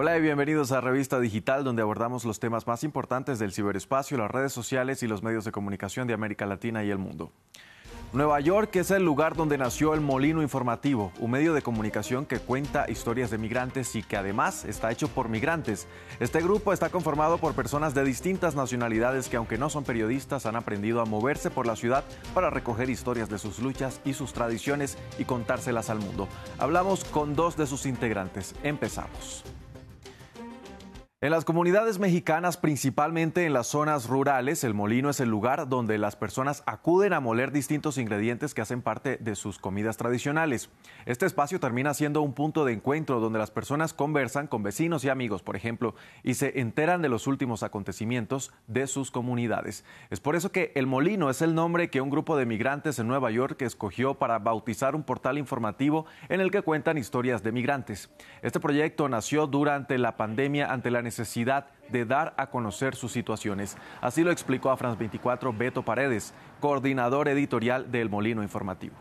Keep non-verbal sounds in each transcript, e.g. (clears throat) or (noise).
Hola y bienvenidos a Revista Digital, donde abordamos los temas más importantes del ciberespacio, las redes sociales y los medios de comunicación de América Latina y el mundo. Nueva York es el lugar donde nació el Molino Informativo, un medio de comunicación que cuenta historias de migrantes y que además está hecho por migrantes. Este grupo está conformado por personas de distintas nacionalidades que aunque no son periodistas han aprendido a moverse por la ciudad para recoger historias de sus luchas y sus tradiciones y contárselas al mundo. Hablamos con dos de sus integrantes. Empezamos. En las comunidades mexicanas, principalmente en las zonas rurales, el molino es el lugar donde las personas acuden a moler distintos ingredientes que hacen parte de sus comidas tradicionales. Este espacio termina siendo un punto de encuentro donde las personas conversan con vecinos y amigos, por ejemplo, y se enteran de los últimos acontecimientos de sus comunidades. Es por eso que el molino es el nombre que un grupo de migrantes en Nueva York escogió para bautizar un portal informativo en el que cuentan historias de migrantes. Este proyecto nació durante la pandemia ante la necesidad de dar a conocer sus situaciones. Así lo explicó a France 24 Beto Paredes, coordinador editorial del Molino Informativo.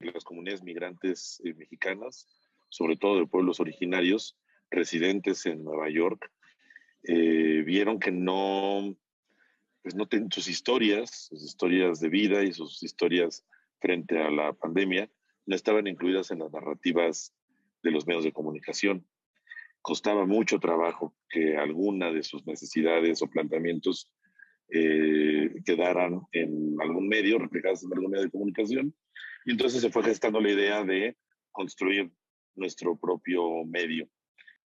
Las comunidades migrantes eh, mexicanas, sobre todo de pueblos originarios, residentes en Nueva York, eh, vieron que no, pues no sus historias, sus historias de vida y sus historias frente a la pandemia, no estaban incluidas en las narrativas de los medios de comunicación costaba mucho trabajo que alguna de sus necesidades o planteamientos eh, quedaran en algún medio, reflejadas en algún medio de comunicación. Y entonces se fue gestando la idea de construir nuestro propio medio.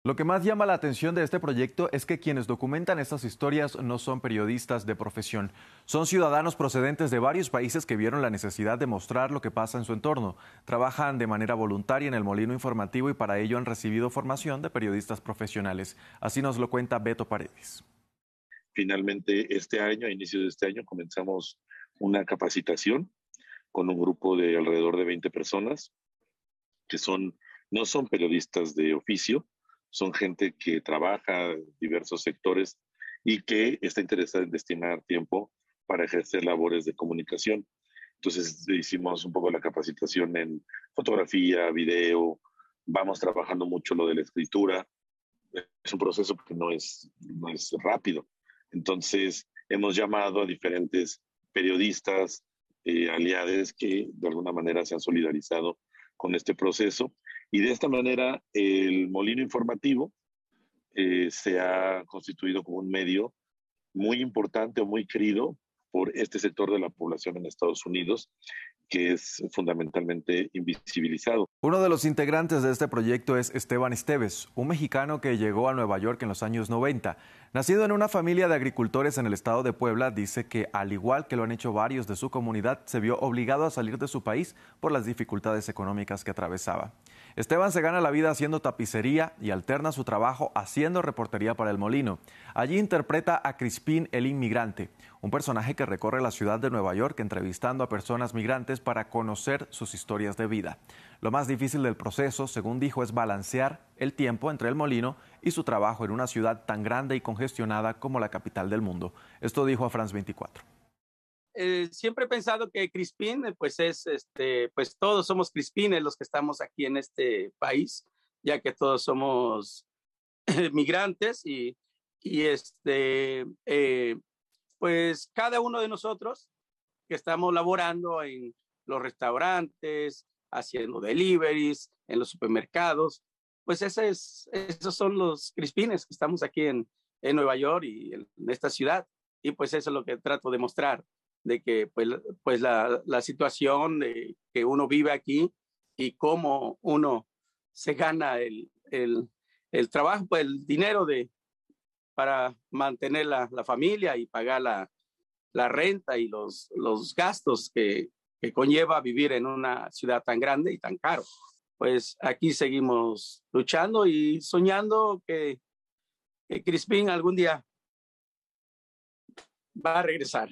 Lo que más llama la atención de este proyecto es que quienes documentan estas historias no son periodistas de profesión, son ciudadanos procedentes de varios países que vieron la necesidad de mostrar lo que pasa en su entorno. Trabajan de manera voluntaria en el molino informativo y para ello han recibido formación de periodistas profesionales. Así nos lo cuenta Beto Paredes. Finalmente, este año, a inicio de este año, comenzamos una capacitación con un grupo de alrededor de 20 personas que son, no son periodistas de oficio, son gente que trabaja en diversos sectores y que está interesada en destinar tiempo para ejercer labores de comunicación. Entonces hicimos un poco la capacitación en fotografía, video, vamos trabajando mucho lo de la escritura. Es un proceso que no es, no es rápido. Entonces hemos llamado a diferentes periodistas, eh, aliados que de alguna manera se han solidarizado con este proceso y de esta manera el molino informativo eh, se ha constituido como un medio muy importante o muy querido por este sector de la población en Estados Unidos, que es fundamentalmente invisibilizado. Uno de los integrantes de este proyecto es Esteban Esteves, un mexicano que llegó a Nueva York en los años 90. Nacido en una familia de agricultores en el estado de Puebla, dice que, al igual que lo han hecho varios de su comunidad, se vio obligado a salir de su país por las dificultades económicas que atravesaba. Esteban se gana la vida haciendo tapicería y alterna su trabajo haciendo reportería para El Molino. Allí interpreta a Crispín el Inmigrante, un personaje que recorre la ciudad de Nueva York entrevistando a personas migrantes para conocer sus historias de vida. Lo más difícil del proceso, según dijo, es balancear el tiempo entre El Molino y su trabajo en una ciudad tan grande y congestionada como la capital del mundo. Esto dijo a France 24. Eh, siempre he pensado que Crispín, eh, pues es, este, pues todos somos Crispines los que estamos aquí en este país, ya que todos somos (clears throat) migrantes y, y este, eh, pues cada uno de nosotros que estamos laborando en los restaurantes, haciendo deliveries, en los supermercados, pues ese es, esos son los Crispines que estamos aquí en, en Nueva York y en esta ciudad. Y pues eso es lo que trato de mostrar de que pues, pues la, la, situación de que uno vive aquí y cómo uno se gana el, el, el trabajo, pues el dinero de, para mantener la, la familia y pagar la, la renta y los, los gastos que, que, conlleva vivir en una ciudad tan grande y tan caro. Pues aquí seguimos luchando y soñando que, que Crispín algún día va a regresar.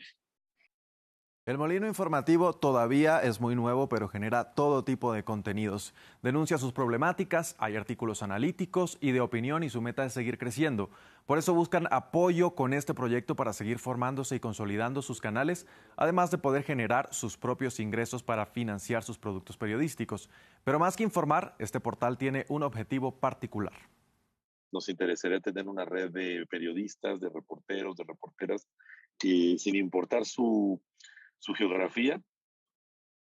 El molino informativo todavía es muy nuevo, pero genera todo tipo de contenidos. Denuncia sus problemáticas, hay artículos analíticos y de opinión y su meta es seguir creciendo. Por eso buscan apoyo con este proyecto para seguir formándose y consolidando sus canales, además de poder generar sus propios ingresos para financiar sus productos periodísticos. Pero más que informar, este portal tiene un objetivo particular. nos interesaría tener una red de periodistas, de reporteros, de reporteras, que sin importar su, su geografía,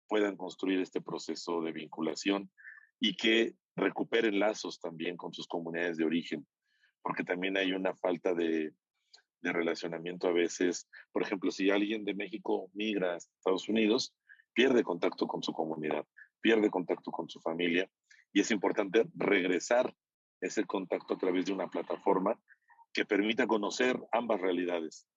puedan construir este proceso de vinculación y que recuperen lazos también con sus comunidades de origen, porque también hay una falta de, de relacionamiento a veces. Por ejemplo, si alguien de México migra a Estados Unidos, pierde contacto con su comunidad, pierde contacto con su familia y es importante regresar ese contacto a través de una plataforma que permita conocer ambas realidades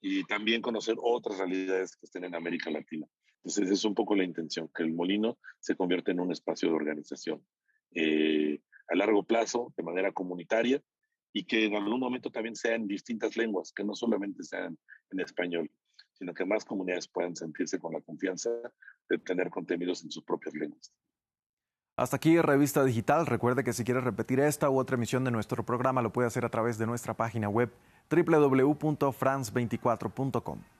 y también conocer otras realidades que estén en América Latina. Entonces, es un poco la intención, que el molino se convierta en un espacio de organización eh, a largo plazo, de manera comunitaria, y que en algún momento también sea en distintas lenguas, que no solamente sean en español, sino que más comunidades puedan sentirse con la confianza de tener contenidos en sus propias lenguas. Hasta aquí Revista Digital. Recuerde que si quiere repetir esta u otra emisión de nuestro programa lo puede hacer a través de nuestra página web www.france24.com.